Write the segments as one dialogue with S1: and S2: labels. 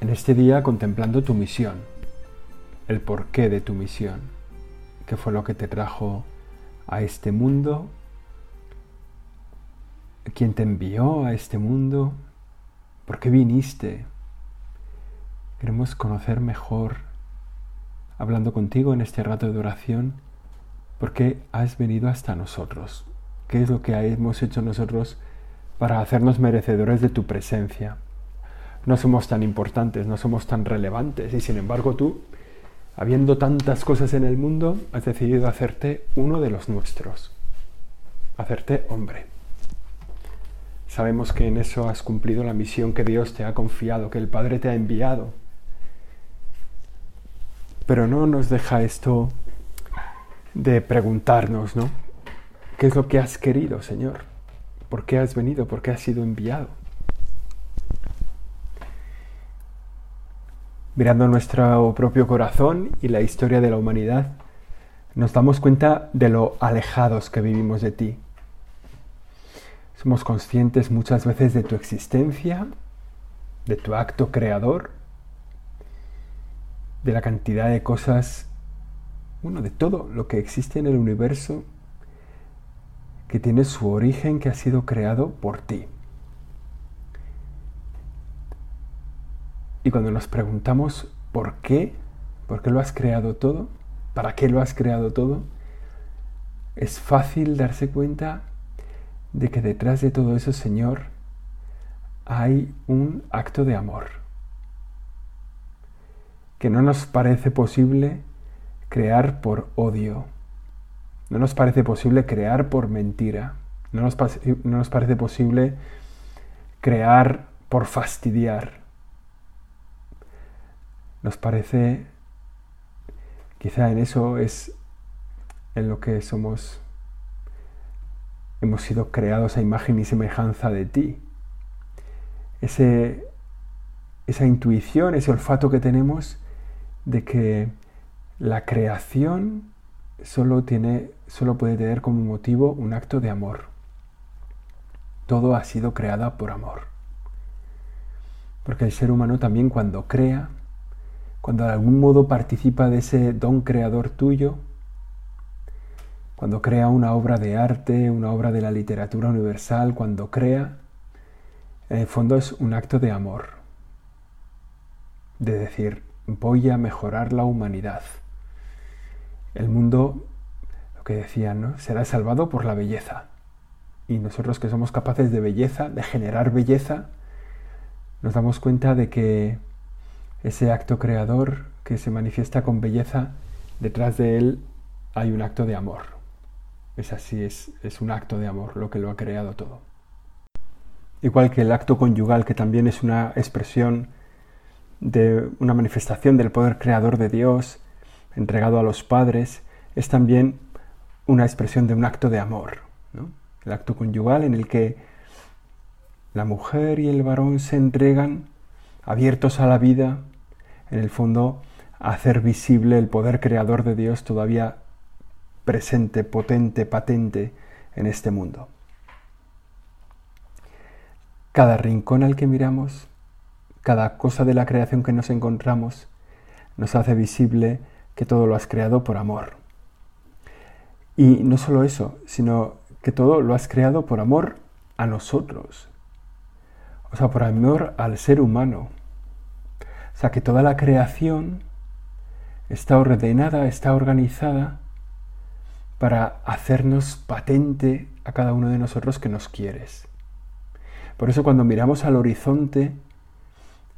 S1: en este día contemplando tu misión, el porqué de tu misión, qué fue lo que te trajo a este mundo, quién te envió a este mundo, por qué viniste. Queremos conocer mejor, hablando contigo en este rato de oración, por qué has venido hasta nosotros, qué es lo que hemos hecho nosotros para hacernos merecedores de tu presencia. No somos tan importantes, no somos tan relevantes y sin embargo tú, habiendo tantas cosas en el mundo, has decidido hacerte uno de los nuestros, hacerte hombre. Sabemos que en eso has cumplido la misión que Dios te ha confiado, que el Padre te ha enviado. Pero no nos deja esto de preguntarnos, ¿no? ¿Qué es lo que has querido, Señor? ¿Por qué has venido? ¿Por qué has sido enviado? Mirando nuestro propio corazón y la historia de la humanidad, nos damos cuenta de lo alejados que vivimos de ti. Somos conscientes muchas veces de tu existencia, de tu acto creador, de la cantidad de cosas, bueno, de todo lo que existe en el universo que tiene su origen, que ha sido creado por ti. Y cuando nos preguntamos por qué, por qué lo has creado todo, para qué lo has creado todo, es fácil darse cuenta de que detrás de todo eso, Señor, hay un acto de amor. Que no nos parece posible crear por odio, no nos parece posible crear por mentira. No nos, no nos parece posible crear por fastidiar. Nos parece, quizá en eso es en lo que somos, hemos sido creados a imagen y semejanza de ti. Ese, esa intuición, ese olfato que tenemos de que la creación solo, tiene, solo puede tener como motivo un acto de amor. Todo ha sido creado por amor. Porque el ser humano también cuando crea, cuando de algún modo participa de ese don creador tuyo, cuando crea una obra de arte, una obra de la literatura universal, cuando crea, en el fondo es un acto de amor, de decir, voy a mejorar la humanidad el mundo, lo que decían, ¿no? será salvado por la belleza. Y nosotros que somos capaces de belleza, de generar belleza, nos damos cuenta de que ese acto creador que se manifiesta con belleza, detrás de él hay un acto de amor. Es así, es, es un acto de amor lo que lo ha creado todo. Igual que el acto conyugal, que también es una expresión de una manifestación del poder creador de Dios, entregado a los padres, es también una expresión de un acto de amor. El acto conyugal en el que la mujer y el varón se entregan abiertos a la vida, en el fondo hacer visible el poder creador de Dios todavía presente, potente, patente en este mundo. Cada rincón al que miramos, cada cosa de la creación que nos encontramos, nos hace visible que todo lo has creado por amor. Y no solo eso, sino que todo lo has creado por amor a nosotros. O sea, por amor al ser humano. O sea, que toda la creación está ordenada, está organizada para hacernos patente a cada uno de nosotros que nos quieres. Por eso cuando miramos al horizonte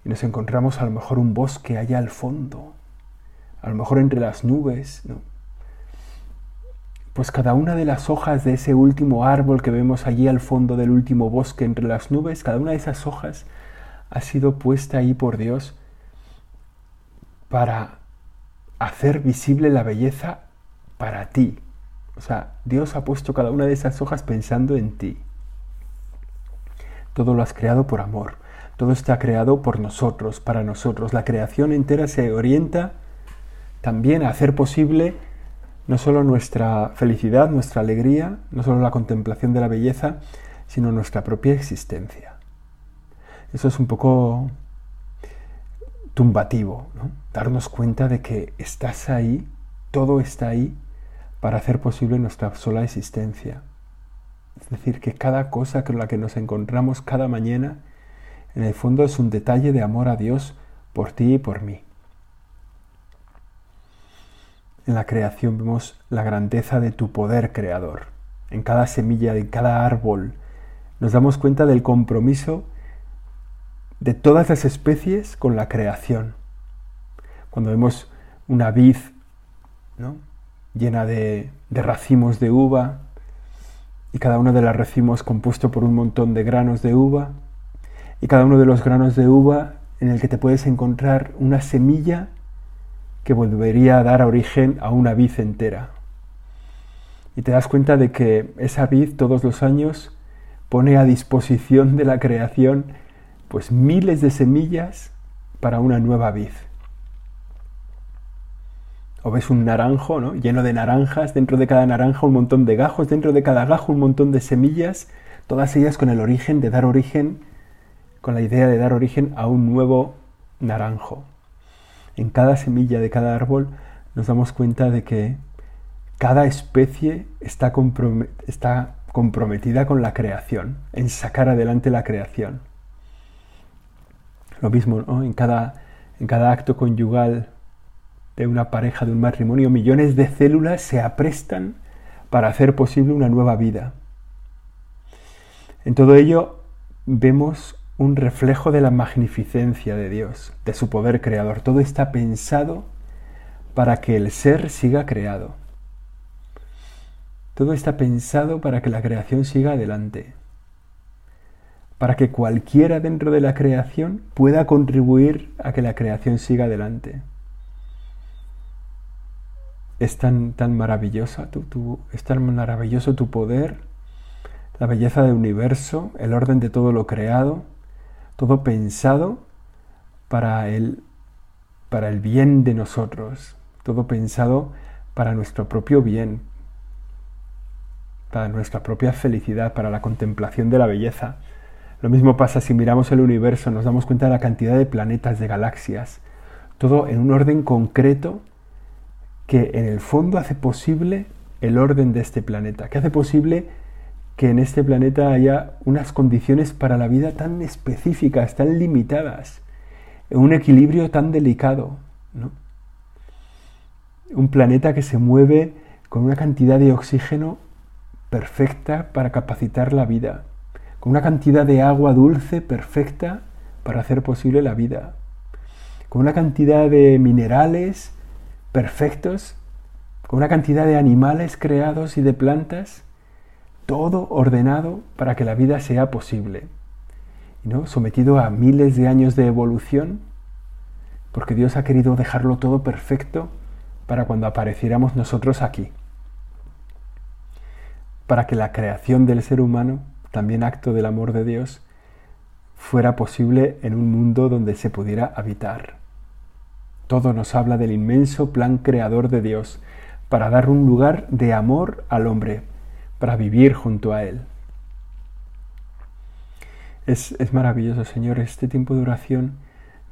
S1: y nos encontramos a lo mejor un bosque allá al fondo, a lo mejor entre las nubes. Pues cada una de las hojas de ese último árbol que vemos allí al fondo del último bosque entre las nubes, cada una de esas hojas ha sido puesta ahí por Dios para hacer visible la belleza para ti. O sea, Dios ha puesto cada una de esas hojas pensando en ti. Todo lo has creado por amor. Todo está creado por nosotros, para nosotros. La creación entera se orienta también a hacer posible no solo nuestra felicidad, nuestra alegría, no solo la contemplación de la belleza, sino nuestra propia existencia. Eso es un poco tumbativo, ¿no? darnos cuenta de que estás ahí, todo está ahí para hacer posible nuestra sola existencia. Es decir, que cada cosa con la que nos encontramos cada mañana, en el fondo es un detalle de amor a Dios por ti y por mí. En la creación vemos la grandeza de tu poder creador. En cada semilla, en cada árbol, nos damos cuenta del compromiso de todas las especies con la creación. Cuando vemos una vid llena de, de racimos de uva y cada uno de los racimos compuesto por un montón de granos de uva y cada uno de los granos de uva en el que te puedes encontrar una semilla que volvería a dar origen a una vid entera. Y te das cuenta de que esa vid todos los años pone a disposición de la creación pues miles de semillas para una nueva vid. O ves un naranjo, ¿no? Lleno de naranjas, dentro de cada naranja un montón de gajos, dentro de cada gajo un montón de semillas, todas ellas con el origen de dar origen, con la idea de dar origen a un nuevo naranjo. En cada semilla de cada árbol nos damos cuenta de que cada especie está, está comprometida con la creación, en sacar adelante la creación. Lo mismo, en, cada, en cada acto conyugal de una pareja, de un matrimonio, millones de células se aprestan para hacer posible una nueva vida. En todo ello vemos un reflejo de la magnificencia de Dios, de su poder creador. Todo está pensado para que el ser siga creado. Todo está pensado para que la creación siga adelante para que cualquiera dentro de la creación pueda contribuir a que la creación siga adelante. Es tan, tan maravillosa, tu, es tan maravilloso tu poder, la belleza del universo, el orden de todo lo creado, todo pensado para el, para el bien de nosotros, todo pensado para nuestro propio bien, para nuestra propia felicidad, para la contemplación de la belleza. Lo mismo pasa si miramos el universo, nos damos cuenta de la cantidad de planetas, de galaxias, todo en un orden concreto que en el fondo hace posible el orden de este planeta, que hace posible que en este planeta haya unas condiciones para la vida tan específicas, tan limitadas, un equilibrio tan delicado. Un planeta que se mueve con una cantidad de oxígeno perfecta para capacitar la vida con una cantidad de agua dulce perfecta para hacer posible la vida, con una cantidad de minerales perfectos, con una cantidad de animales creados y de plantas, todo ordenado para que la vida sea posible. ¿no? Sometido a miles de años de evolución, porque Dios ha querido dejarlo todo perfecto para cuando apareciéramos nosotros aquí. Para que la creación del ser humano también acto del amor de Dios, fuera posible en un mundo donde se pudiera habitar. Todo nos habla del inmenso plan creador de Dios para dar un lugar de amor al hombre, para vivir junto a Él. Es, es, maravilloso, Señor, este tiempo de oración,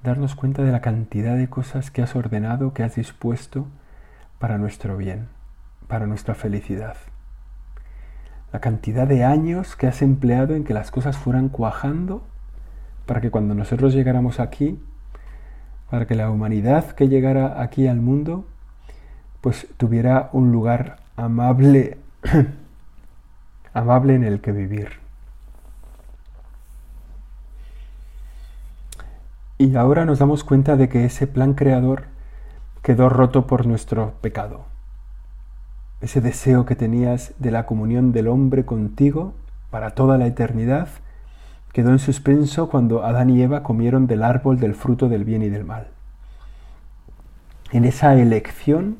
S1: darnos cuenta de la cantidad de cosas que has ordenado, que has dispuesto para nuestro bien, para nuestra felicidad la cantidad de años que has empleado en que las cosas fueran cuajando para que cuando nosotros llegáramos aquí, para que la humanidad que llegara aquí al mundo, pues tuviera un lugar amable, amable en el que vivir. Y ahora nos damos cuenta de que ese plan creador quedó roto por nuestro pecado ese deseo que tenías de la comunión del hombre contigo para toda la eternidad, quedó en suspenso cuando Adán y Eva comieron del árbol del fruto del bien y del mal. en esa elección,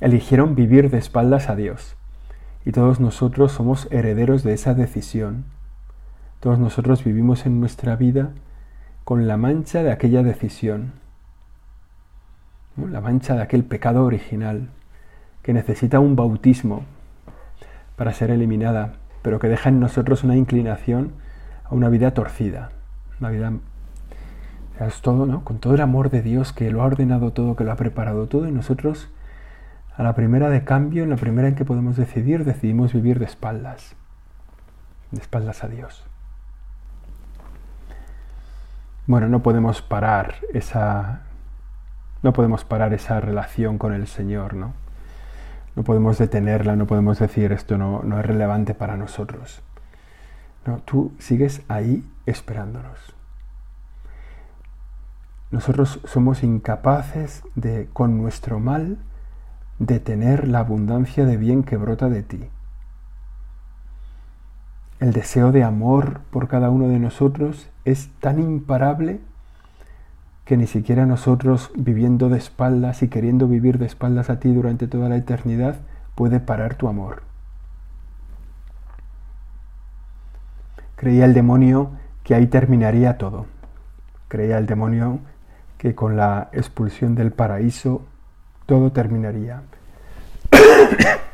S1: eligieron vivir de espaldas a Dios. Y todos nosotros somos herederos de esa decisión. Todos nosotros vivimos en nuestra vida con la mancha de aquella decisión, la mancha de aquel pecado original que necesita un bautismo para ser eliminada, pero que deja en nosotros una inclinación a una vida torcida, una vida es todo, ¿no? Con todo el amor de Dios que lo ha ordenado todo, que lo ha preparado todo, y nosotros a la primera de cambio, en la primera en que podemos decidir, decidimos vivir de espaldas, de espaldas a Dios. Bueno, no podemos parar esa no podemos parar esa relación con el Señor, ¿no? No podemos detenerla, no podemos decir esto no, no es relevante para nosotros. No, tú sigues ahí esperándonos. Nosotros somos incapaces de, con nuestro mal, detener la abundancia de bien que brota de ti. El deseo de amor por cada uno de nosotros es tan imparable que ni siquiera nosotros viviendo de espaldas y queriendo vivir de espaldas a ti durante toda la eternidad puede parar tu amor. Creía el demonio que ahí terminaría todo. Creía el demonio que con la expulsión del paraíso todo terminaría.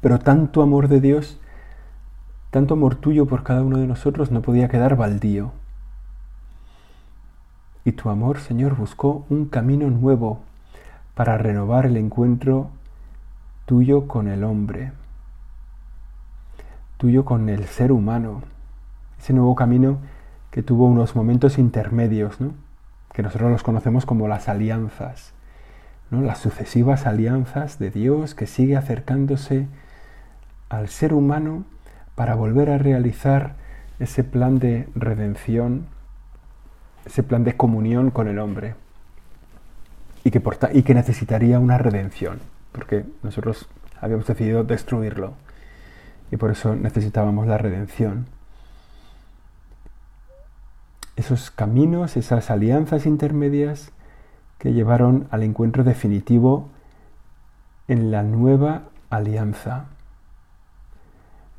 S1: Pero tanto amor de Dios, tanto amor tuyo por cada uno de nosotros no podía quedar baldío. Y tu amor, Señor, buscó un camino nuevo para renovar el encuentro tuyo con el hombre, tuyo con el ser humano. Ese nuevo camino que tuvo unos momentos intermedios, ¿no? que nosotros los conocemos como las alianzas las sucesivas alianzas de Dios que sigue acercándose al ser humano para volver a realizar ese plan de redención, ese plan de comunión con el hombre y que, y que necesitaría una redención, porque nosotros habíamos decidido destruirlo y por eso necesitábamos la redención. Esos caminos, esas alianzas intermedias, que llevaron al encuentro definitivo en la nueva alianza,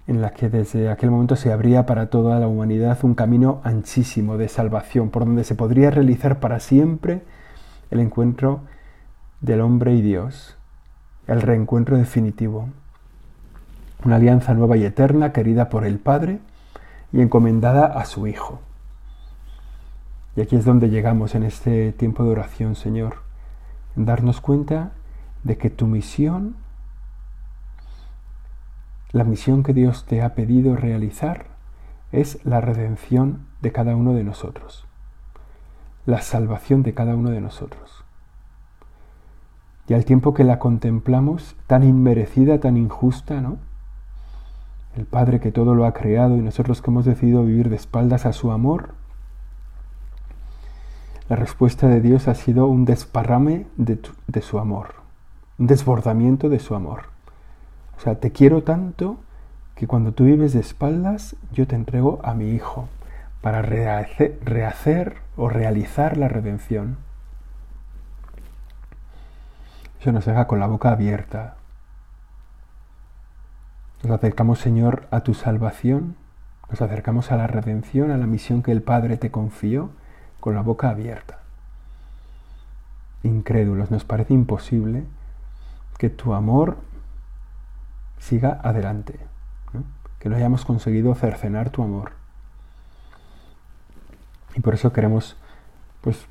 S1: en la que desde aquel momento se abría para toda la humanidad un camino anchísimo de salvación, por donde se podría realizar para siempre el encuentro del hombre y Dios, el reencuentro definitivo, una alianza nueva y eterna querida por el Padre y encomendada a su Hijo. Y aquí es donde llegamos en este tiempo de oración, Señor, en darnos cuenta de que tu misión, la misión que Dios te ha pedido realizar, es la redención de cada uno de nosotros, la salvación de cada uno de nosotros. Y al tiempo que la contemplamos, tan inmerecida, tan injusta, ¿no? El Padre que todo lo ha creado y nosotros que hemos decidido vivir de espaldas a su amor, la respuesta de Dios ha sido un desparrame de, su amor, un desbordamiento de su amor. O sea, te quiero tanto que cuando tú vives de espaldas, yo te entrego a mi Hijo para rehacer, o realizar la redención. Eso nos deja con la boca abierta. Nos acercamos, Señor, a tu salvación, nos acercamos a la redención, a la misión que el Padre te confió con la boca abierta. Incrédulos, nos parece imposible que tu amor siga adelante, que no hayamos conseguido cercenar tu amor. Y por eso queremos pues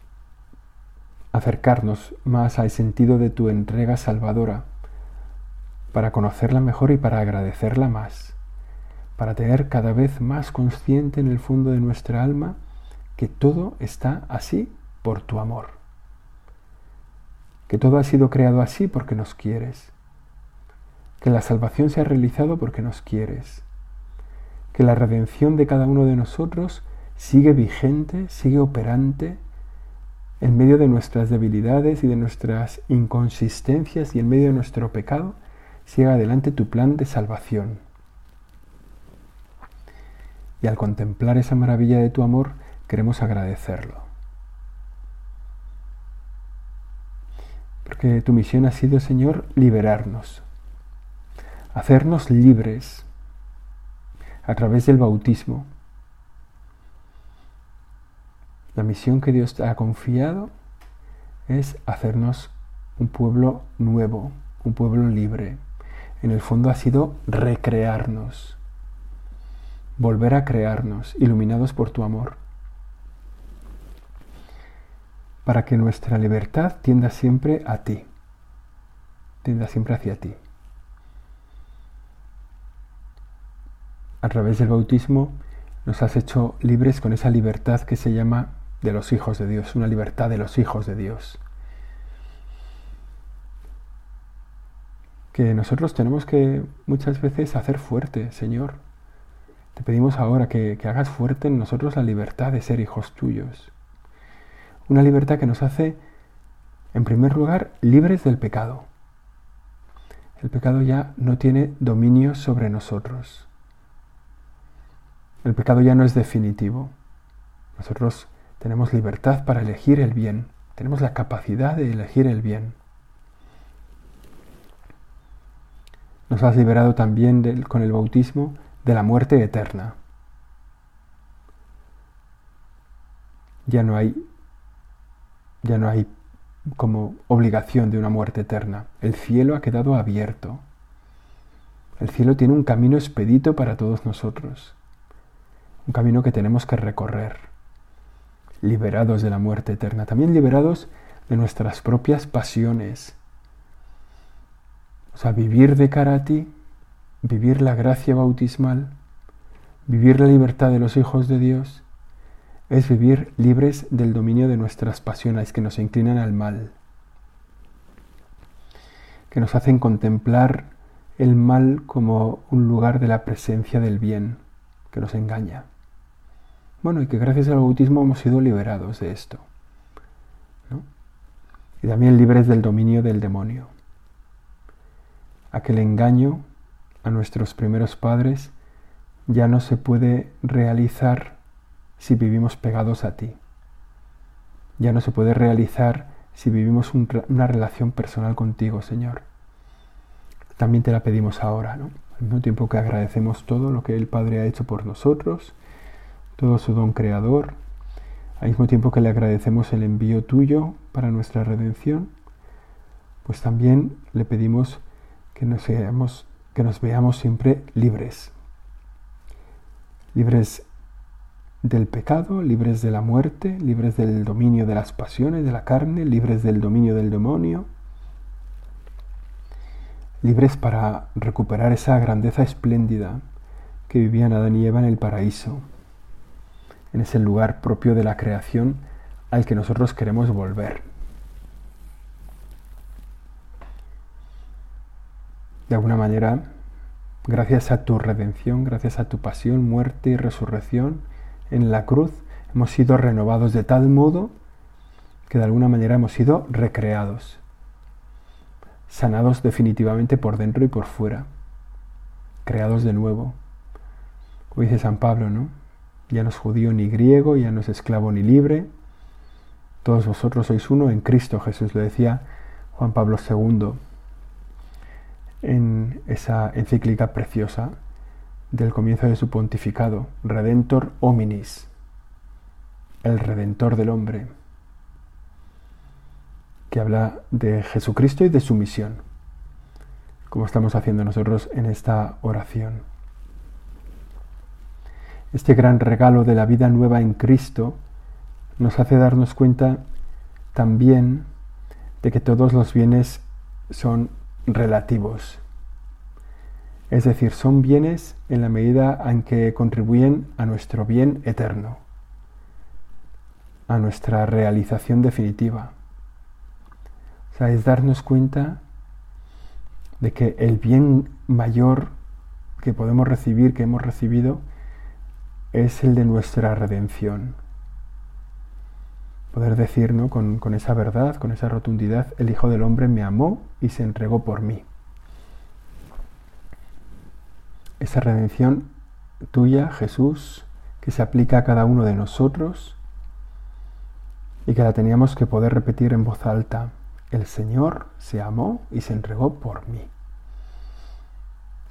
S1: acercarnos más al sentido de tu entrega salvadora, para conocerla mejor y para agradecerla más, para tener cada vez más consciente en el fondo de nuestra alma que todo está así por tu amor. Que todo ha sido creado así porque nos quieres. Que la salvación se ha realizado porque nos quieres. Que la redención de cada uno de nosotros sigue vigente, sigue operante en medio de nuestras debilidades y de nuestras inconsistencias y en medio de nuestro pecado, sigue adelante tu plan de salvación. Y al contemplar esa maravilla de tu amor, queremos agradecerlo. Porque tu misión ha sido, Señor, liberarnos, hacernos libres a través del bautismo. La misión que Dios te ha confiado es hacernos un pueblo nuevo, un pueblo libre. En el fondo ha sido recrearnos, volver a crearnos, iluminados por tu amor, para que nuestra libertad tienda siempre a ti, tienda siempre hacia ti. A través del bautismo nos has hecho libres con esa libertad que se llama de los hijos de Dios, una libertad de los hijos de Dios. Que nosotros tenemos que muchas veces hacer fuerte, Señor. Te pedimos ahora que, que hagas fuerte en nosotros la libertad de ser hijos tuyos. Una libertad que nos hace, en primer lugar, libres del pecado. El pecado ya no tiene dominio sobre nosotros. El pecado ya no es definitivo. Nosotros tenemos libertad para elegir el bien. Tenemos la capacidad de elegir el bien. Nos has liberado también con el bautismo de la muerte eterna. Ya no hay ya no hay como obligación de una muerte eterna. El cielo ha quedado abierto. El cielo tiene un camino expedito para todos nosotros un camino que tenemos que recorrer, liberados de la muerte eterna, también liberados de nuestras propias pasiones. O sea, vivir de cara a ti, vivir la gracia bautismal, vivir la libertad de los hijos de Dios, es vivir libres del dominio de nuestras pasiones que nos inclinan al mal, que nos hacen contemplar el mal como un lugar de la presencia del bien que nos engaña. Bueno, y que gracias al bautismo hemos sido liberados de esto. Y también libres del dominio del demonio. Aquel engaño a nuestros primeros padres ya no se puede realizar si vivimos pegados a ti. Ya no se puede realizar si vivimos una relación personal contigo, Señor. También te la pedimos ahora, ¿no? Al mismo tiempo que agradecemos todo lo que el Padre ha hecho por nosotros, todo su don creador, al mismo tiempo que le agradecemos el envío tuyo para nuestra redención, pues también le pedimos que nos, seamos, que nos veamos siempre libres, libres del pecado, libres de la muerte, libres del dominio de las pasiones de la carne, libres del dominio del demonio, libres para recuperar esa grandeza espléndida que vivían Adán y Eva en el paraíso en ese lugar propio de la creación al que nosotros queremos volver. De alguna manera, gracias a tu redención, gracias a tu pasión, muerte y resurrección en la cruz, hemos sido renovados de tal modo que de alguna manera hemos sido recreados, sanados definitivamente por dentro y por fuera, creados de nuevo. Como dice San Pablo, ¿no? Ya no es judío ni griego, ya no es esclavo ni libre. Todos vosotros sois uno en Cristo Jesús, lo decía Juan Pablo II en esa encíclica preciosa del comienzo de su pontificado, Redentor hominis, el redentor del hombre, que habla de Jesucristo y de su misión, como estamos haciendo nosotros en esta oración. Este gran regalo de la vida nueva en Cristo nos hace darnos cuenta también de que todos los bienes son relativos. Es decir, son bienes en la medida en que contribuyen a nuestro bien eterno, a nuestra realización definitiva. O sea, es darnos cuenta de que el bien mayor que podemos recibir, que hemos recibido, es el de nuestra redención. Poder decir con, con esa verdad, con esa rotundidad, el Hijo del Hombre me amó y se entregó por mí. Esa redención tuya, Jesús, que se aplica a cada uno de nosotros y que la teníamos que poder repetir en voz alta El Señor se amó y se entregó por mí.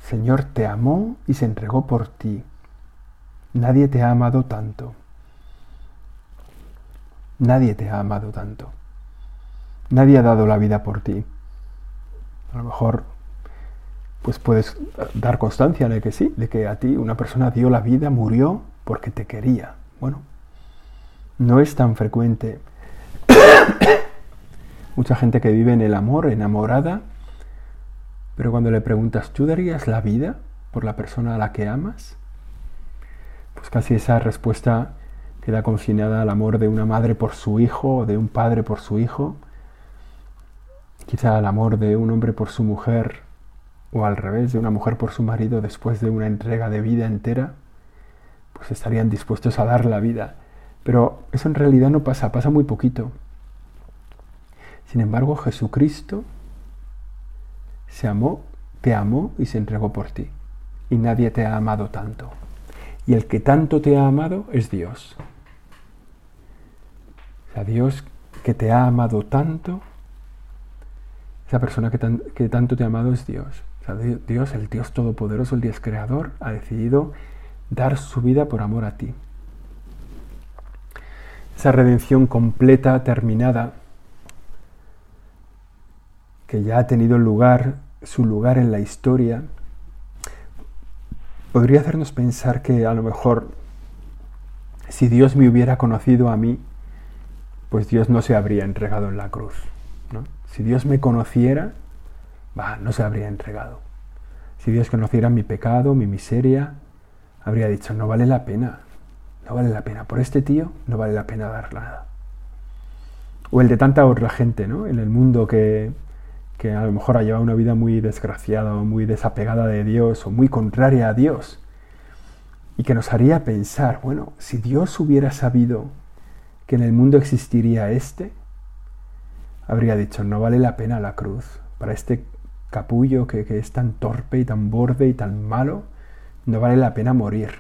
S1: Señor te amó y se entregó por ti. Nadie te ha amado tanto. Nadie te ha amado tanto. Nadie ha dado la vida por ti. A lo mejor pues puedes dar constancia de que sí, de que a ti una persona dio la vida, murió porque te quería. Bueno, no es tan frecuente. Mucha gente que vive en el amor, enamorada, pero cuando le preguntas, ¿tú darías la vida por la persona a la que amas? Pues casi esa respuesta queda confinada al amor de una madre por su hijo o de un padre por su hijo, quizá al amor de un hombre por su mujer o al revés, de una mujer por su marido después de una entrega de vida entera, pues estarían dispuestos a dar la vida. Pero eso en realidad no pasa, pasa muy poquito. Sin embargo, Jesucristo se amó, te amó y se entregó por ti. Y nadie te ha amado tanto. Y el que tanto te ha amado es Dios. O sea, Dios que te ha amado tanto, esa persona que, que tanto te ha amado es Dios. Dios, el Dios Todopoderoso, el Dios Creador, ha decidido dar su vida por amor a ti. Esa redención completa, terminada, que ya ha tenido lugar, su lugar en la historia, podría hacernos pensar que a lo mejor si Dios me hubiera conocido a mí, pues Dios no se habría entregado en la cruz. Si Dios me conociera, no se habría entregado. Si Dios conociera mi pecado, mi miseria, habría dicho, no vale la pena, no vale la pena. Por este tío no vale la pena dar nada. O el de tanta otra gente, ¿no? En el mundo que, que a lo mejor ha llevado una vida muy desgraciada o muy desapegada de Dios o muy contraria a Dios. Y que nos haría pensar, bueno, si Dios hubiera sabido que en el mundo existiría este, habría dicho, no vale la pena la cruz. Para este capullo que, es tan torpe y tan borde y tan malo, no vale la pena morir.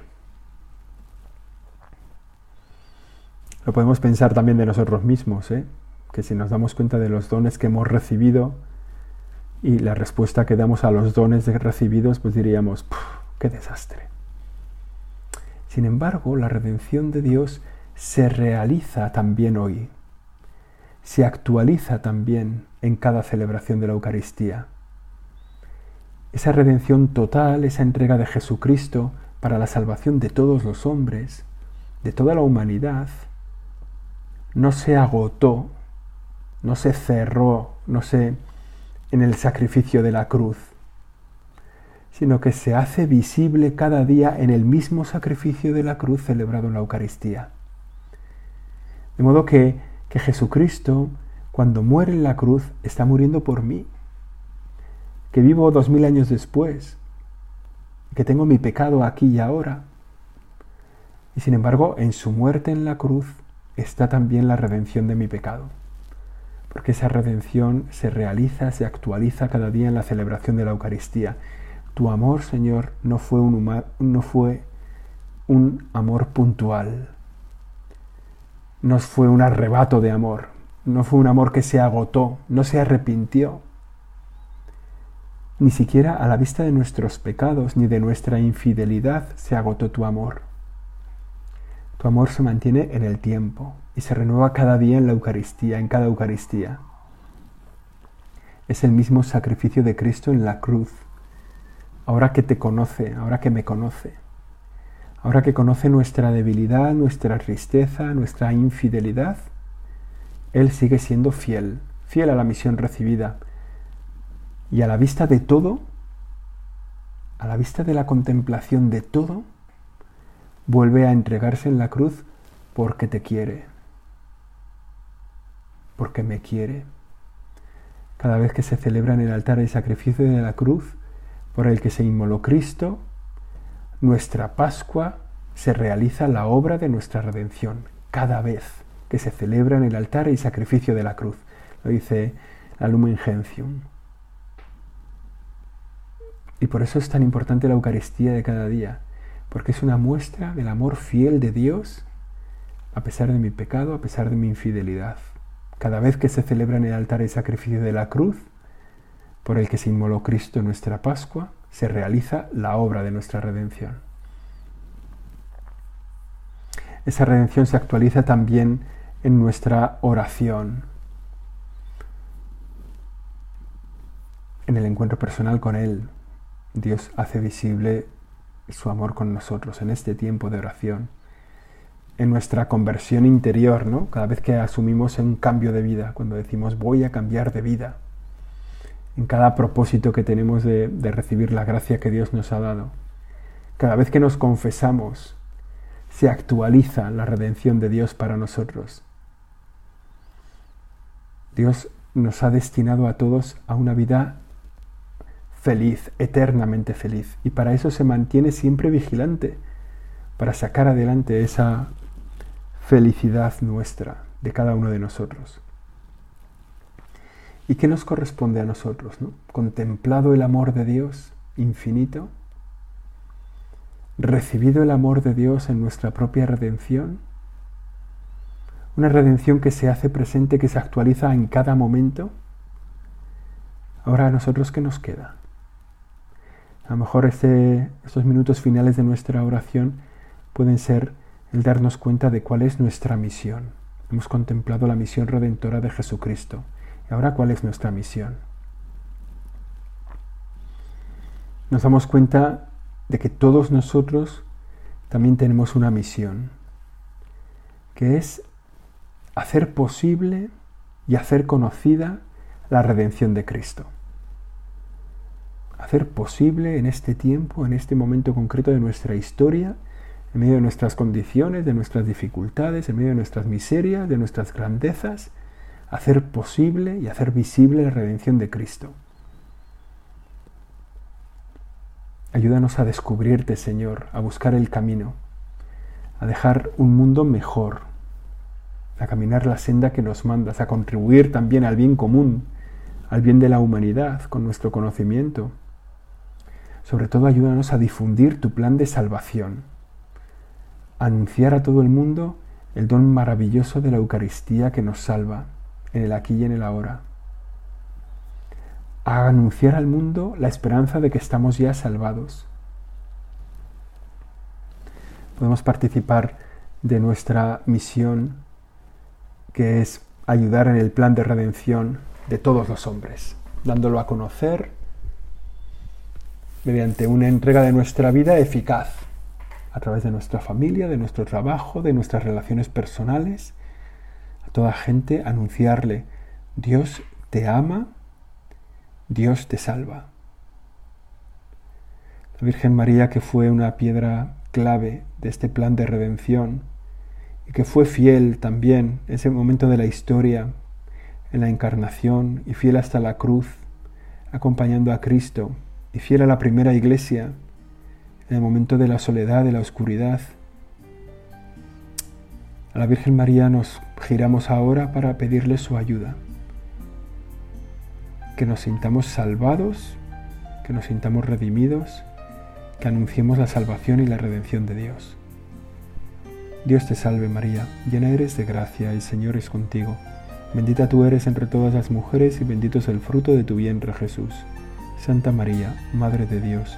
S1: Lo podemos pensar también de nosotros mismos, ¿eh? que si nos damos cuenta de los dones que hemos recibido y la respuesta que damos a los dones recibidos, pues diríamos, qué desastre. Sin embargo, la redención de Dios se realiza también hoy, se actualiza también en cada celebración de la Eucaristía esa redención total, esa entrega de Jesucristo para la salvación de todos los hombres, de toda la humanidad, no se agotó, no se cerró, no se en el sacrificio de la cruz, sino que se hace visible cada día en el mismo sacrificio de la cruz celebrado en la Eucaristía. De modo que, que Jesucristo, cuando muere en la cruz, está muriendo por mí, que vivo dos mil años después, que tengo mi pecado aquí y ahora. Y sin embargo, en su muerte en la cruz está también la redención de mi pecado. Porque esa redención se realiza, se actualiza cada día en la celebración de la Eucaristía. Tu amor, Señor, no fue un, no fue un amor puntual. No fue un arrebato de amor. No fue un amor que se agotó, no se arrepintió ni siquiera a la vista de nuestros pecados ni de nuestra infidelidad se agotó tu amor. Tu amor se mantiene en el tiempo y se renueva cada día en la Eucaristía, en cada Eucaristía. Es el mismo sacrificio de Cristo en la cruz. Ahora que te conoce, ahora que me conoce, ahora que conoce nuestra debilidad, nuestra tristeza, nuestra infidelidad, Él sigue siendo fiel, fiel a la misión recibida, y a la vista de todo, a la vista de la contemplación de todo, vuelve a entregarse en la cruz porque te quiere, porque me quiere. Cada vez que se celebra en el altar el sacrificio de la cruz por el que se inmoló Cristo, nuestra Pascua se realiza la obra de nuestra redención. Cada vez que se celebra en el altar el sacrificio de la cruz. Lo dice la Lumen Gentium. Y por eso es tan importante la Eucaristía de cada día, porque es una muestra del amor fiel de Dios a pesar de mi pecado, a pesar de mi infidelidad. Cada vez que se celebra en el altar el sacrificio de la cruz, por el que se inmoló Cristo en nuestra Pascua, se realiza la obra de nuestra redención. Esa redención se actualiza también en nuestra oración, en el encuentro personal con Él. Dios hace visible su amor con nosotros en este tiempo de oración, en nuestra conversión interior, ¿no? Cada vez que asumimos un cambio de vida, cuando decimos voy a cambiar de vida, en cada propósito que tenemos de, de recibir la gracia que Dios nos ha dado. Cada vez que nos confesamos, se actualiza la redención de Dios para nosotros. Dios nos ha destinado a todos a una vida feliz, eternamente feliz. Y para eso se mantiene siempre vigilante, para sacar adelante esa felicidad nuestra, de cada uno de nosotros. ¿Y qué nos corresponde a nosotros? ¿no? Contemplado el amor de Dios infinito, recibido el amor de Dios en nuestra propia redención, una redención que se hace presente, que se actualiza en cada momento. Ahora a nosotros, ¿qué nos queda? A lo mejor este, estos minutos finales de nuestra oración pueden ser el darnos cuenta de cuál es nuestra misión. Hemos contemplado la misión redentora de Jesucristo. ¿Y ahora cuál es nuestra misión? Nos damos cuenta de que todos nosotros también tenemos una misión, que es hacer posible y hacer conocida la redención de Cristo hacer posible en este tiempo, en este momento concreto de nuestra historia, en medio de nuestras condiciones, de nuestras dificultades, en medio de nuestras miserias, de nuestras grandezas, hacer posible y hacer visible la redención de Cristo. Ayúdanos a descubrirte, Señor, a buscar el camino, a dejar un mundo mejor, a caminar la senda que nos mandas, a contribuir también al bien común, al bien de la humanidad con nuestro conocimiento, sobre todo ayúdanos a difundir tu plan de salvación, anunciar a todo el mundo el don maravilloso de la Eucaristía que nos salva en el aquí y en el ahora, a anunciar al mundo la esperanza de que estamos ya salvados. Podemos participar de nuestra misión que es ayudar en el plan de redención de todos los hombres, dándolo a conocer mediante una entrega de nuestra vida eficaz, a través de nuestra familia, de nuestro trabajo, de nuestras relaciones personales, a toda gente anunciarle, Dios te ama, Dios te salva. La Virgen María, que fue una piedra clave de este plan de redención y que fue fiel también en ese momento de la historia, en la encarnación y fiel hasta la cruz, acompañando a Cristo y fiel a la primera iglesia en el momento de la soledad, de la oscuridad. A la Virgen María nos giramos ahora para pedirle su ayuda. Que nos sintamos salvados, que nos sintamos redimidos, que anunciemos la salvación y la redención de Dios. Dios te salve María, llena eres de gracia, el Señor es contigo. Bendita tú eres entre todas las mujeres y bendito es el fruto de tu vientre Jesús. Santa María, Madre de Dios,